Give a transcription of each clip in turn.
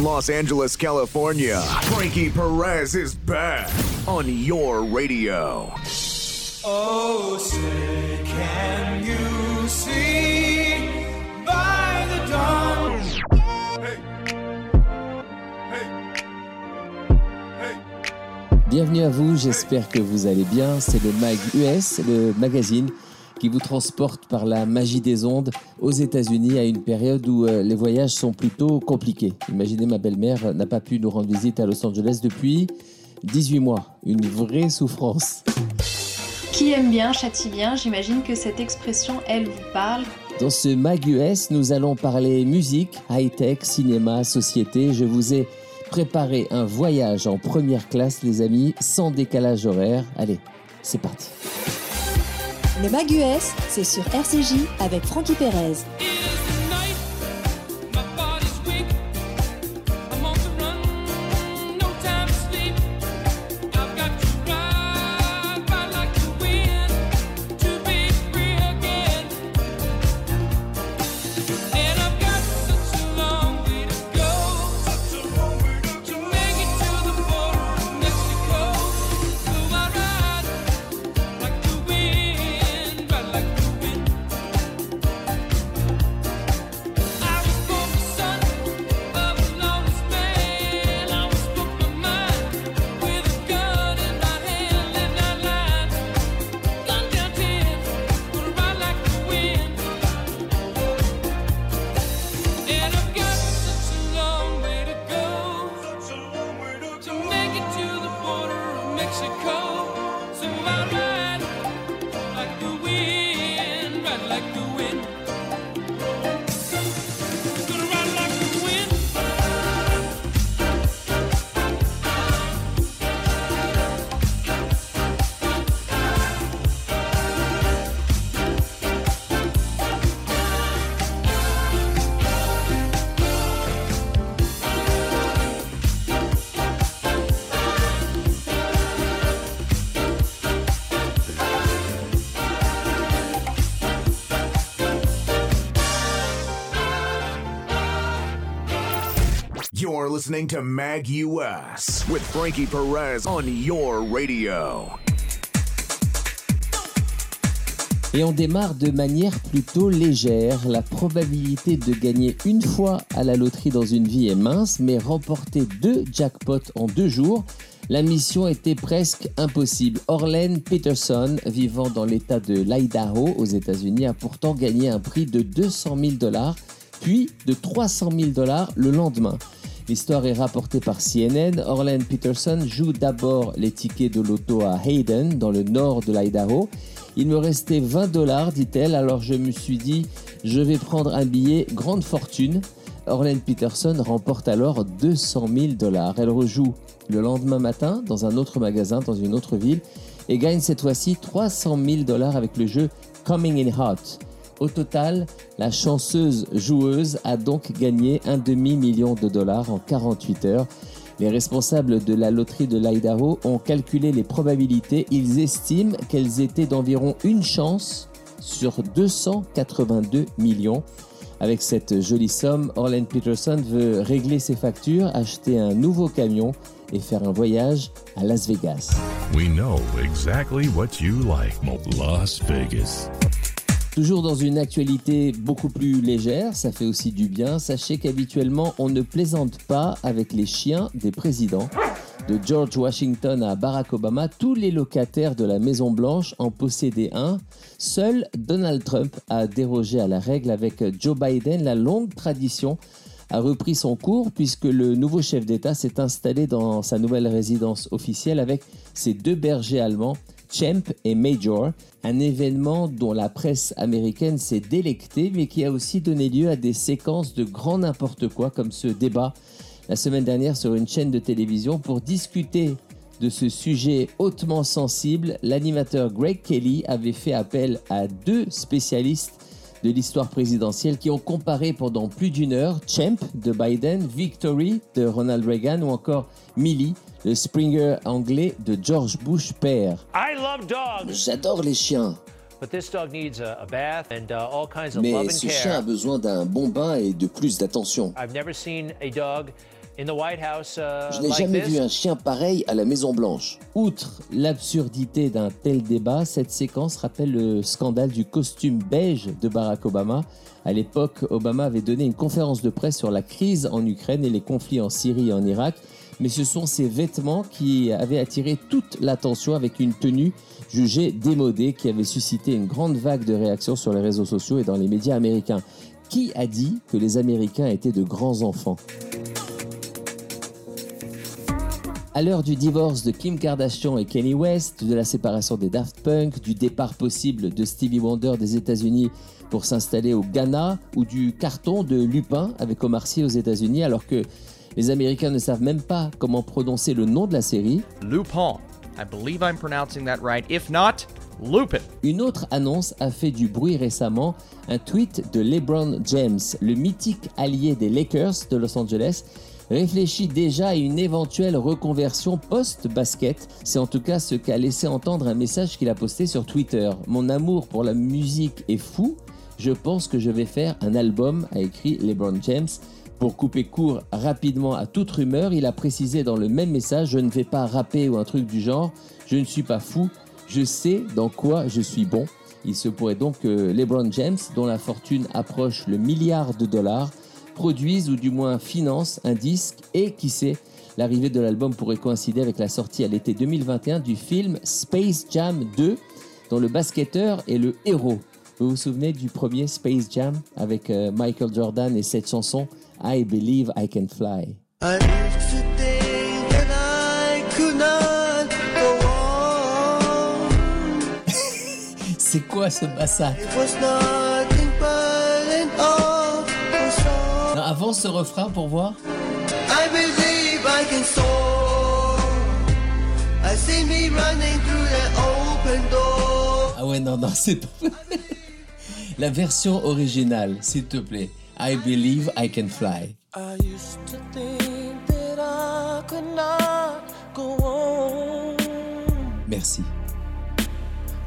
from Los Angeles, California, Frankie Perez is back on your radio. Oh, say, can you see by the dawn's Bienvenue à vous, j'espère que vous allez bien. C'est le Mag US, le magazine qui vous transporte par la magie des ondes aux États-Unis à une période où euh, les voyages sont plutôt compliqués. Imaginez, ma belle-mère n'a pas pu nous rendre visite à Los Angeles depuis 18 mois. Une vraie souffrance. Qui aime bien châtie bien, j'imagine que cette expression, elle vous parle. Dans ce Mag US, nous allons parler musique, high-tech, cinéma, société. Je vous ai préparé un voyage en première classe, les amis, sans décalage horaire. Allez, c'est parti. Le Mag US, c'est sur RCJ avec Frankie Perez. You're listening to Mag US Frankie Perez radio. Et on démarre de manière plutôt légère. La probabilité de gagner une fois à la loterie dans une vie est mince, mais remporter deux jackpots en deux jours, la mission était presque impossible. Orlen Peterson, vivant dans l'état de l'Idaho aux États-Unis, a pourtant gagné un prix de 200 000 dollars, puis de 300 000 dollars le lendemain. L'histoire est rapportée par CNN. Orlen Peterson joue d'abord les tickets de l'auto à Hayden, dans le nord de l'Idaho. Il me restait 20 dollars, dit-elle, alors je me suis dit, je vais prendre un billet grande fortune. Orlen Peterson remporte alors 200 000 dollars. Elle rejoue le lendemain matin dans un autre magasin, dans une autre ville, et gagne cette fois-ci 300 000 dollars avec le jeu Coming in Hot. Au total, la chanceuse joueuse a donc gagné un demi-million de dollars en 48 heures. Les responsables de la loterie de l'Idaho ont calculé les probabilités. Ils estiment qu'elles étaient d'environ une chance sur 282 millions. Avec cette jolie somme, Orlen Peterson veut régler ses factures, acheter un nouveau camion et faire un voyage à Las Vegas. Las Vegas. Toujours dans une actualité beaucoup plus légère, ça fait aussi du bien. Sachez qu'habituellement, on ne plaisante pas avec les chiens des présidents. De George Washington à Barack Obama, tous les locataires de la Maison Blanche en possédaient un. Seul Donald Trump a dérogé à la règle avec Joe Biden. La longue tradition a repris son cours puisque le nouveau chef d'État s'est installé dans sa nouvelle résidence officielle avec ses deux bergers allemands, Champ et Major, un événement dont la presse américaine s'est délectée mais qui a aussi donné lieu à des séquences de grand n'importe quoi comme ce débat la semaine dernière sur une chaîne de télévision pour discuter de ce sujet hautement sensible. L'animateur Greg Kelly avait fait appel à deux spécialistes de l'histoire présidentielle qui ont comparé pendant plus d'une heure Champ de Biden, Victory de Ronald Reagan ou encore Millie, le Springer anglais de George Bush père. I love dogs, J'adore les chiens, but this dog needs a, a bath and uh, all kinds of love mais and ce chien a care. besoin d'un bon bain et de plus d'attention. I've never seen a dog in the White House uh, Je n'ai jamais vu un chien pareil à la Maison Blanche. Outre l'absurdité d'un tel débat, cette séquence rappelle le scandale du costume beige de Barack Obama. À l'époque, Obama avait donné une conférence de presse sur la crise en Ukraine et les conflits en Syrie et en Irak. Mais ce sont ces vêtements qui avaient attiré toute l'attention avec une tenue jugée démodée qui avait suscité une grande vague de réactions sur les réseaux sociaux et dans les médias américains. Qui a dit que les Américains étaient de grands enfants? À l'heure du divorce de Kim Kardashian et Kanye West, de la séparation des Daft Punk, du départ possible de Stevie Wonder des États-Unis pour s'installer au Ghana ou du carton de Lupin avec Omar Sy aux États-Unis alors que les Américains ne savent même pas comment prononcer le nom de la série, Lupin. I believe I'm pronouncing that right. If not, Lupin. Une autre annonce a fait du bruit récemment, un tweet de LeBron James, le mythique allié des Lakers de Los Angeles, réfléchit déjà à une éventuelle reconversion post-basket. C'est en tout cas ce qu'a laissé entendre un message qu'il a posté sur Twitter. Mon amour pour la musique est fou. Je pense que je vais faire un album, a écrit LeBron James. Pour couper court rapidement à toute rumeur, il a précisé dans le même message Je ne vais pas rapper ou un truc du genre. Je ne suis pas fou. Je sais dans quoi je suis bon. Il se pourrait donc que LeBron James, dont la fortune approche le milliard de dollars, produise ou du moins finance un disque et qui sait, l'arrivée de l'album pourrait coïncider avec la sortie à l'été 2021 du film Space Jam 2 dont le basketteur est le héros. Vous vous souvenez du premier Space Jam avec euh, Michael Jordan et cette chanson I Believe I Can Fly. I used to think that I could not go on. C'est quoi ce song. Non, Avant ce refrain pour voir. I believe I can soar. I see me running through that open door. Ah ouais, non, non, c'est pas... La version originale, s'il te plaît. I Believe I Can Fly. I used to think that I could not go on. Merci.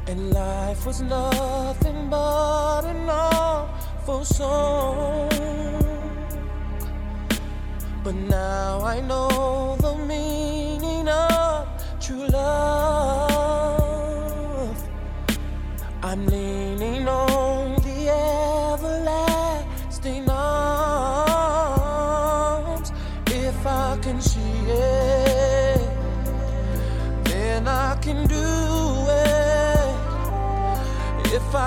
And life was nothing but an awful song. But now I know the meaning of true love. I'm leaning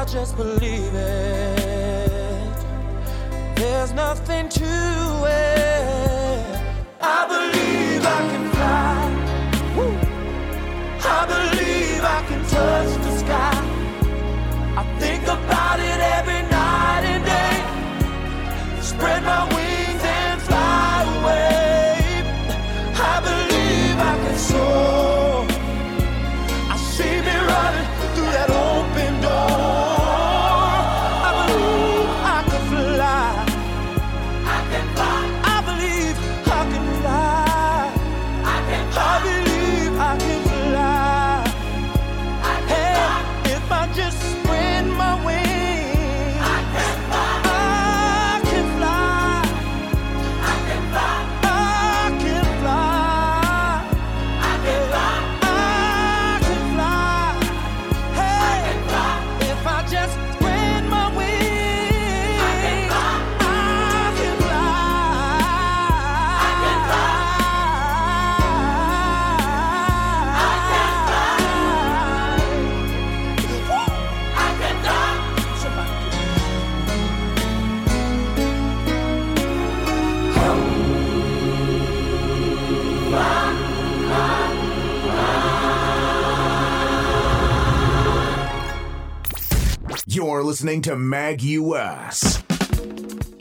just believe it, there's nothing to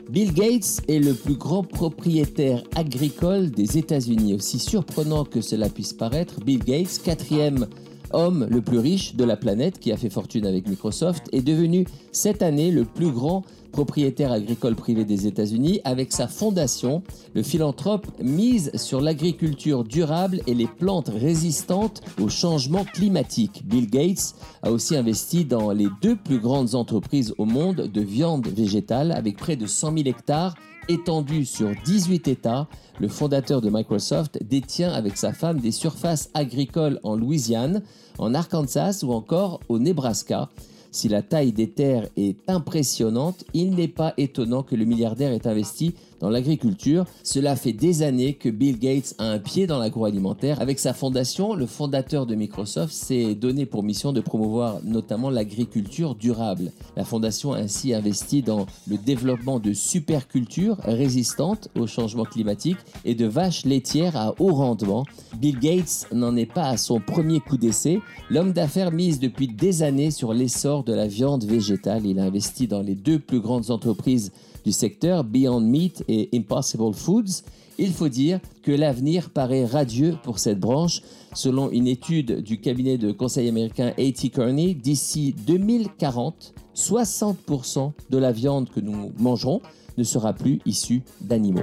Bill Gates est le plus grand propriétaire agricole des États-Unis. Aussi surprenant que cela puisse paraître, Bill Gates, quatrième homme le plus riche de la planète qui a fait fortune avec Microsoft, est devenu cette année le plus grand propriétaire agricole privé des États-Unis, avec sa fondation, le philanthrope mise sur l'agriculture durable et les plantes résistantes au changement climatique. Bill Gates a aussi investi dans les deux plus grandes entreprises au monde de viande végétale, avec près de 100 000 hectares étendus sur 18 États. Le fondateur de Microsoft détient avec sa femme des surfaces agricoles en Louisiane, en Arkansas ou encore au Nebraska. Si la taille des terres est impressionnante, il n'est pas étonnant que le milliardaire ait investi dans l'agriculture. Cela fait des années que Bill Gates a un pied dans l'agroalimentaire. Avec sa fondation, le fondateur de Microsoft s'est donné pour mission de promouvoir notamment l'agriculture durable. La fondation a ainsi investi dans le développement de supercultures résistantes au changement climatique et de vaches laitières à haut rendement. Bill Gates n'en est pas à son premier coup d'essai. L'homme d'affaires mise depuis des années sur l'essor de la viande végétale. Il a investi dans les deux plus grandes entreprises du secteur, Beyond Meat et Impossible Foods. Il faut dire que l'avenir paraît radieux pour cette branche. Selon une étude du cabinet de conseil américain A.T. Kearney, d'ici 2040, 60% de la viande que nous mangerons ne sera plus issue d'animaux.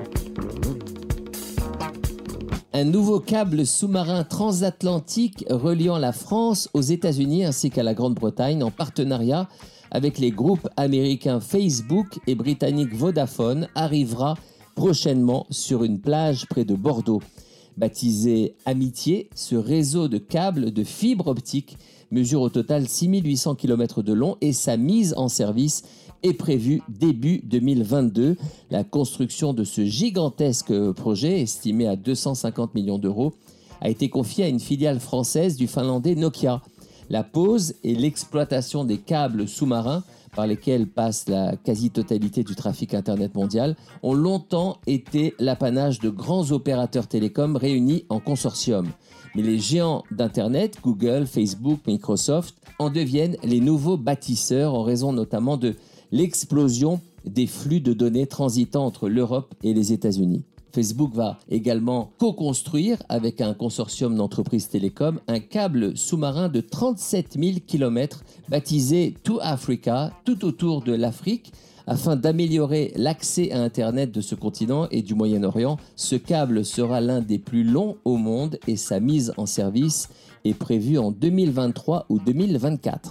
Un nouveau câble sous-marin transatlantique reliant la France aux États-Unis ainsi qu'à la Grande-Bretagne en partenariat avec les groupes américains Facebook et britanniques Vodafone arrivera prochainement sur une plage près de Bordeaux. Baptisé Amitié, ce réseau de câbles de fibre optique mesure au total 6800 km de long et sa mise en service est prévue début 2022. La construction de ce gigantesque projet, estimé à 250 millions d'euros, a été confiée à une filiale française du finlandais Nokia. La pose et l'exploitation des câbles sous-marins par lesquels passe la quasi-totalité du trafic Internet mondial ont longtemps été l'apanage de grands opérateurs télécoms réunis en consortium. Mais les géants d'Internet, Google, Facebook, Microsoft, en deviennent les nouveaux bâtisseurs en raison notamment de l'explosion des flux de données transitant entre l'Europe et les États-Unis. Facebook va également co-construire avec un consortium d'entreprises télécoms un câble sous-marin de 37 000 km baptisé To Africa, tout autour de l'Afrique, afin d'améliorer l'accès à Internet de ce continent et du Moyen-Orient. Ce câble sera l'un des plus longs au monde et sa mise en service est prévue en 2023 ou 2024.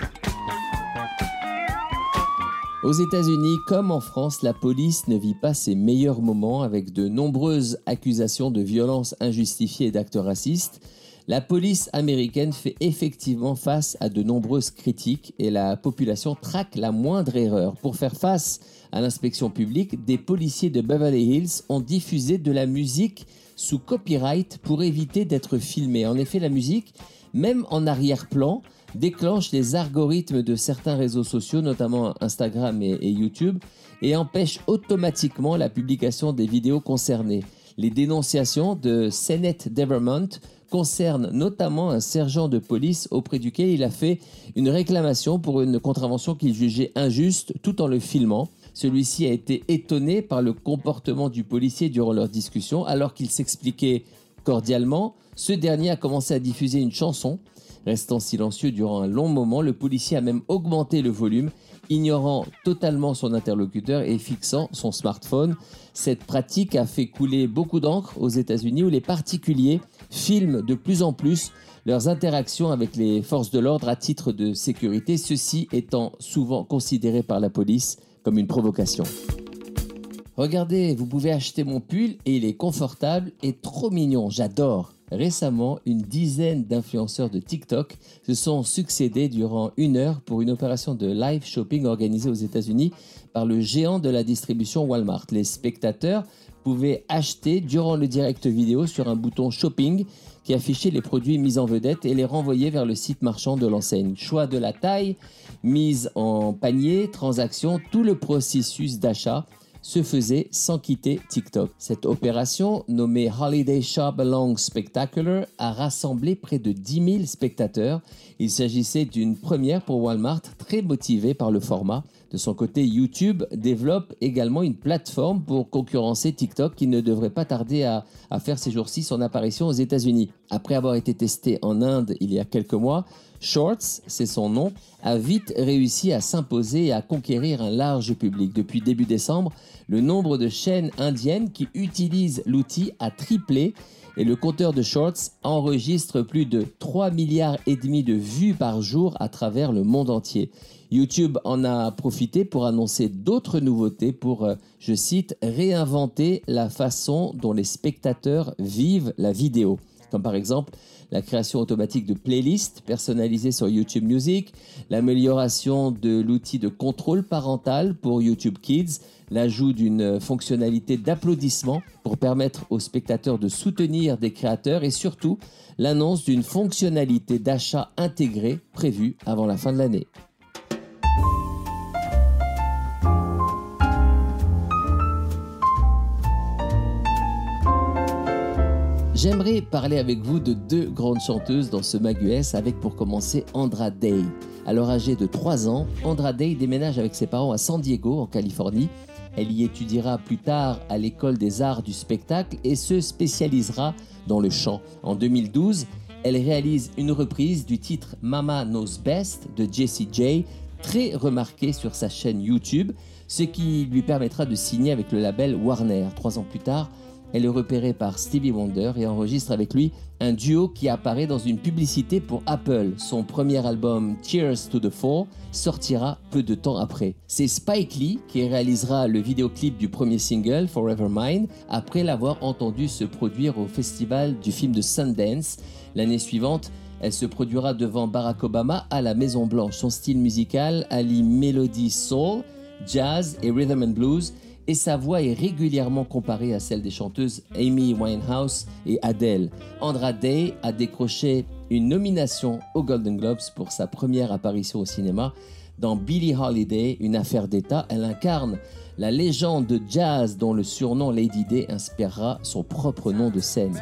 Aux États-Unis comme en France, la police ne vit pas ses meilleurs moments avec de nombreuses accusations de violences injustifiées et d'actes racistes. La police américaine fait effectivement face à de nombreuses critiques et la population traque la moindre erreur. Pour faire face à l'inspection publique, des policiers de Beverly Hills ont diffusé de la musique sous copyright pour éviter d'être filmés. En effet, la musique, même en arrière-plan, déclenche les algorithmes de certains réseaux sociaux, notamment Instagram et, YouTube, et empêche automatiquement la publication des vidéos concernées. Les dénonciations de Sennett Devermont concernent notamment un sergent de police auprès duquel il a fait une réclamation pour une contravention qu'il jugeait injuste tout en le filmant. Celui-ci a été étonné par le comportement du policier durant leur discussion alors qu'il s'expliquait cordialement. Ce dernier a commencé à diffuser une chanson Restant silencieux durant un long moment, le policier a même augmenté le volume, ignorant totalement son interlocuteur et fixant son smartphone. Cette pratique a fait couler beaucoup d'encre aux États-Unis où les particuliers filment de plus en plus leurs interactions avec les forces de l'ordre à titre de sécurité, ceci étant souvent considéré par la police comme une provocation. Regardez, vous pouvez acheter mon pull et il est confortable et trop mignon, j'adore. Récemment, une dizaine d'influenceurs de TikTok se sont succédés durant une heure pour une opération de live shopping organisée aux États-Unis par le géant de la distribution Walmart. Les spectateurs pouvaient acheter durant le direct vidéo sur un bouton shopping qui affichait les produits mis en vedette et les renvoyait vers le site marchand de l'enseigne. Choix de la taille, mise en panier, transaction, tout le processus d'achat se faisait sans quitter TikTok. Cette opération, nommée Holiday Shop Along Spectacular, a rassemblé près de 10 000 spectateurs. Il s'agissait d'une première pour Walmart, très motivé par le format. De son côté, YouTube développe également une plateforme pour concurrencer TikTok qui ne devrait pas tarder à, à faire ces jours-ci son apparition aux États-Unis. Après avoir été testé en Inde il y a quelques mois, Shorts, c'est son nom, a vite réussi à s'imposer et à conquérir un large public. Depuis début décembre, le nombre de chaînes indiennes qui utilisent l'outil a triplé et le compteur de Shorts enregistre plus de 3 milliards et demi de vues par jour à travers le monde entier. YouTube en a profité pour annoncer d'autres nouveautés pour, euh, je cite, réinventer la façon dont les spectateurs vivent la vidéo. Comme par exemple la création automatique de playlists personnalisées sur YouTube Music, l'amélioration de l'outil de contrôle parental pour YouTube Kids, l'ajout d'une fonctionnalité d'applaudissement pour permettre aux spectateurs de soutenir des créateurs et surtout l'annonce d'une fonctionnalité d'achat intégrée prévue avant la fin de l'année. J'aimerais parler avec vous de deux grandes chanteuses dans ce Mag US, avec pour commencer Andra Day. Alors âgée de 3 ans, Andra Day déménage avec ses parents à San Diego, en Californie. Elle y étudiera plus tard à l'école des arts du spectacle et se spécialisera dans le chant. En 2012, elle réalise une reprise du titre Mama Knows Best de Jessie J, très remarqué sur sa chaîne YouTube, ce qui lui permettra de signer avec le label Warner. Trois ans plus tard, elle est repérée par Stevie Wonder et enregistre avec lui un duo qui apparaît dans une publicité pour Apple. Son premier album Cheers to the Fall sortira peu de temps après. C'est Spike Lee qui réalisera le vidéoclip du premier single Forever Mine après l'avoir entendu se produire au festival du film de Sundance. L'année suivante, elle se produira devant Barack Obama à la Maison Blanche. Son style musical allie mélodie soul, jazz et rhythm and blues et sa voix est régulièrement comparée à celle des chanteuses Amy Winehouse et Adele. Andra Day a décroché une nomination aux Golden Globes pour sa première apparition au cinéma. Dans Billie Holiday, une affaire d'État, elle incarne la légende de jazz dont le surnom Lady Day inspirera son propre nom de scène.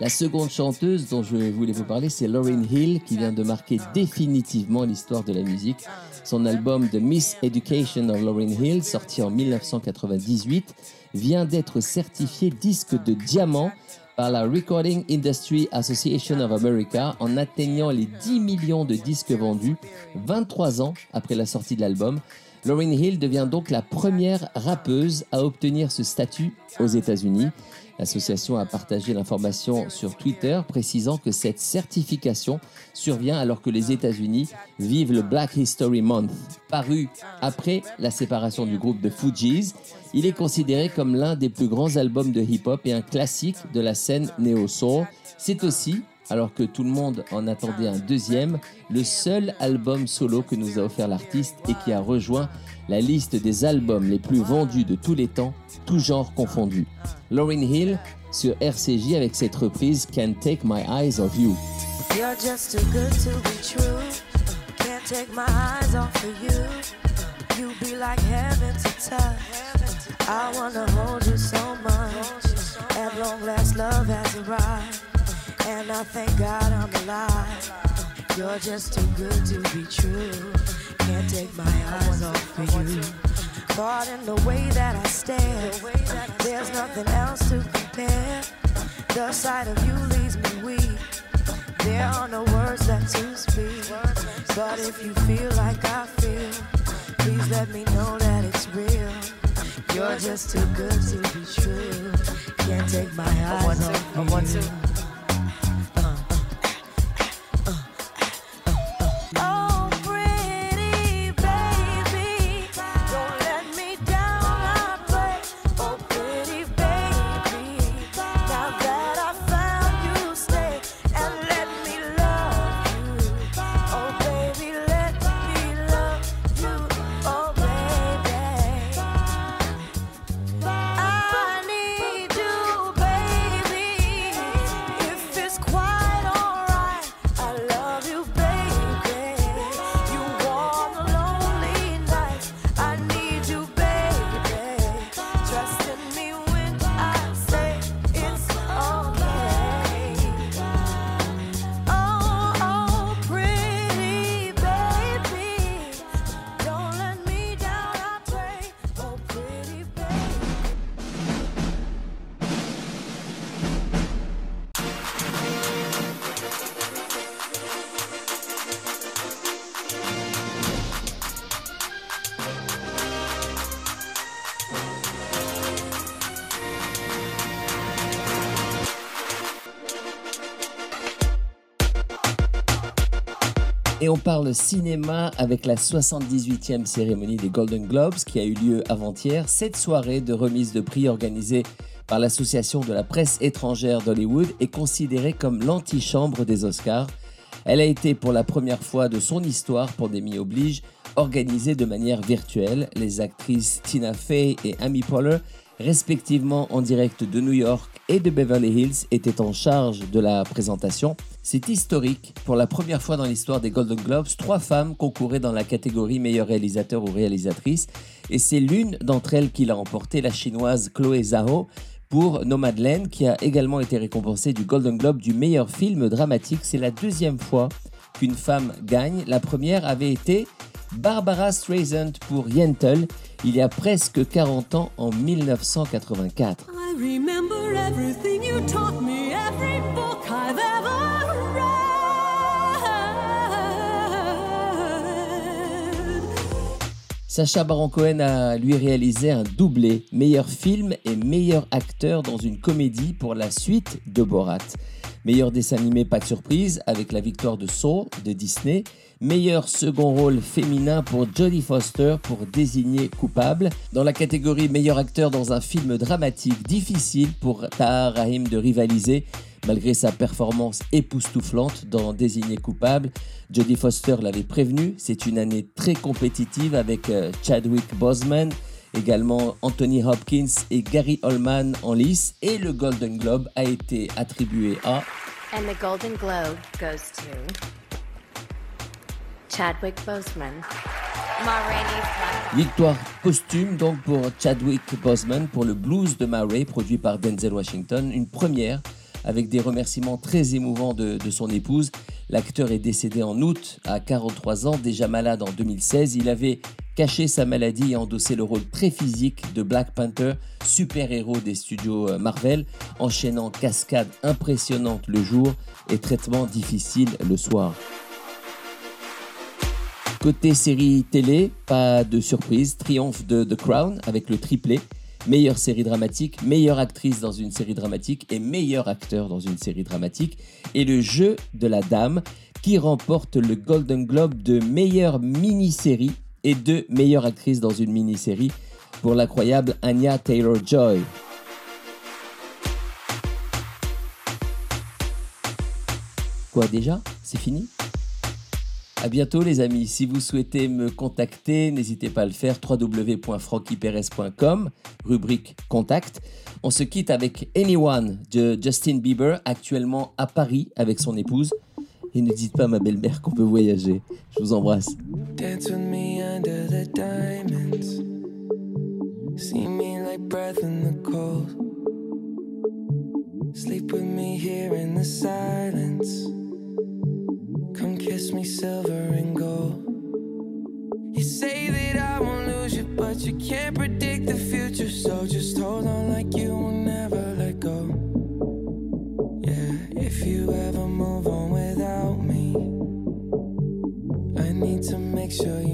La seconde chanteuse dont je voulais vous parler, c'est Lauryn Hill, qui vient de marquer définitivement l'histoire de la musique. Son album The Miss Education of Lauryn Hill, sorti en 1998, vient d'être certifié disque de diamant par la Recording Industry Association of America en atteignant les 10 millions de disques vendus 23 ans après la sortie de l'album. Lauryn Hill devient donc la première rappeuse à obtenir ce statut aux États-Unis. L'association a partagé l'information sur Twitter précisant que cette certification survient alors que les États-Unis vivent le Black History Month. Paru après la séparation du groupe de Fugees, il est considéré comme l'un des plus grands albums de hip-hop et un classique de la scène néo-soul. C'est aussi alors que tout le monde en attendait un deuxième, le seul album solo que nous a offert l'artiste et qui a rejoint la liste des albums les plus vendus de tous les temps, tout genre confondu. Lauryn Hill sur RCJ avec cette reprise Can't Take My Eyes Off You. You're just too good to be true. Can't take my eyes off of you. You be like heaven to. I wanna hold you so much. At long last, love has arrived. And I thank God I'm alive. You're just too good to be true. Can't take my eyes off of you. Caught in the way that I stare. There's nothing else to compare. The sight of you leaves me weak. There are no words left to speak. But if you feel like I feel, please let me know that it's real. You're just too good to be true. Can't take my eyes off you. Et on parle cinéma avec la 78e cérémonie des Golden Globes qui a eu lieu avant-hier. Cette soirée de remise de prix organisée par l'Association de la presse étrangère d'Hollywood est considérée comme l'antichambre des Oscars. Elle a été pour la première fois de son histoire, pandémie oblige, organisée de manière virtuelle. Les actrices Tina Fey et Amy Poehler, respectivement en direct de New York et de Beverly Hills, étaient en charge de la présentation. C'est historique. Pour la première fois dans l'histoire des Golden Globes, trois femmes concouraient dans la catégorie meilleur réalisateur ou réalisatrice. Et c'est l'une d'entre elles qui l'a emporté, la chinoise Chloé Zhao, pour Nomadland, qui a également été récompensée du Golden Globe du meilleur film dramatique. C'est la deuxième fois qu'une femme gagne. La première avait été Barbara Streisand pour Yentl, il y a presque 40 ans, en 1984. I remember everything you taught me, every book I've ever read. Sacha Baron Cohen a lui réalisé un doublé, meilleur film et meilleur acteur dans une comédie pour la suite de Borat. Meilleur dessin animé, pas de surprise, avec la victoire de Soul de Disney. Meilleur second rôle féminin pour Jodie Foster pour désigner coupable. Dans la catégorie meilleur acteur dans un film dramatique, difficile pour Tahar Rahim de rivaliser. Malgré sa performance époustouflante dans Désigné coupable, Jodie Foster l'avait prévenu, c'est une année très compétitive avec euh, Chadwick Boseman, également Anthony Hopkins et Gary Oldman en lice et le Golden Globe a été attribué à And the Golden Globe goes to Chadwick Boseman. Ma Victoire posthume donc pour Chadwick Boseman pour le blues de Ma produit par Denzel Washington, une première avec des remerciements très émouvants de, de son épouse. L'acteur est décédé en août à 43 ans, déjà malade en 2016. Il avait caché sa maladie et endossé le rôle très physique de Black Panther, super-héros des studios euh, Marvel, enchaînant cascades impressionnantes le jour et traitements difficiles le soir. Côté série télé, pas de surprise, triomphe de The Crown avec le triplé, meilleure série dramatique, meilleure actrice dans une série dramatique et meilleur acteur dans une série dramatique, et le jeu de la dame qui remporte le Golden Globe de meilleure mini-série et de meilleure actrice dans une mini-série pour l'incroyable Anya Taylor-Joy. Quoi déjà? C'est fini? À bientôt les amis. Si vous souhaitez me contacter, n'hésitez pas à le faire www.frankyperez.com, rubrique contact. On se quitte avec Anyone de Justin Bieber, actuellement à Paris avec son épouse. Et ne dites pas ma belle-mère qu'on peut voyager. Je vous embrasse. Dance with me under the diamonds. me silver and gold. You say that I won't lose you, but you can't predict the future. So just hold on like you will never let go. Yeah, if you ever move on without me, I need to make sure you.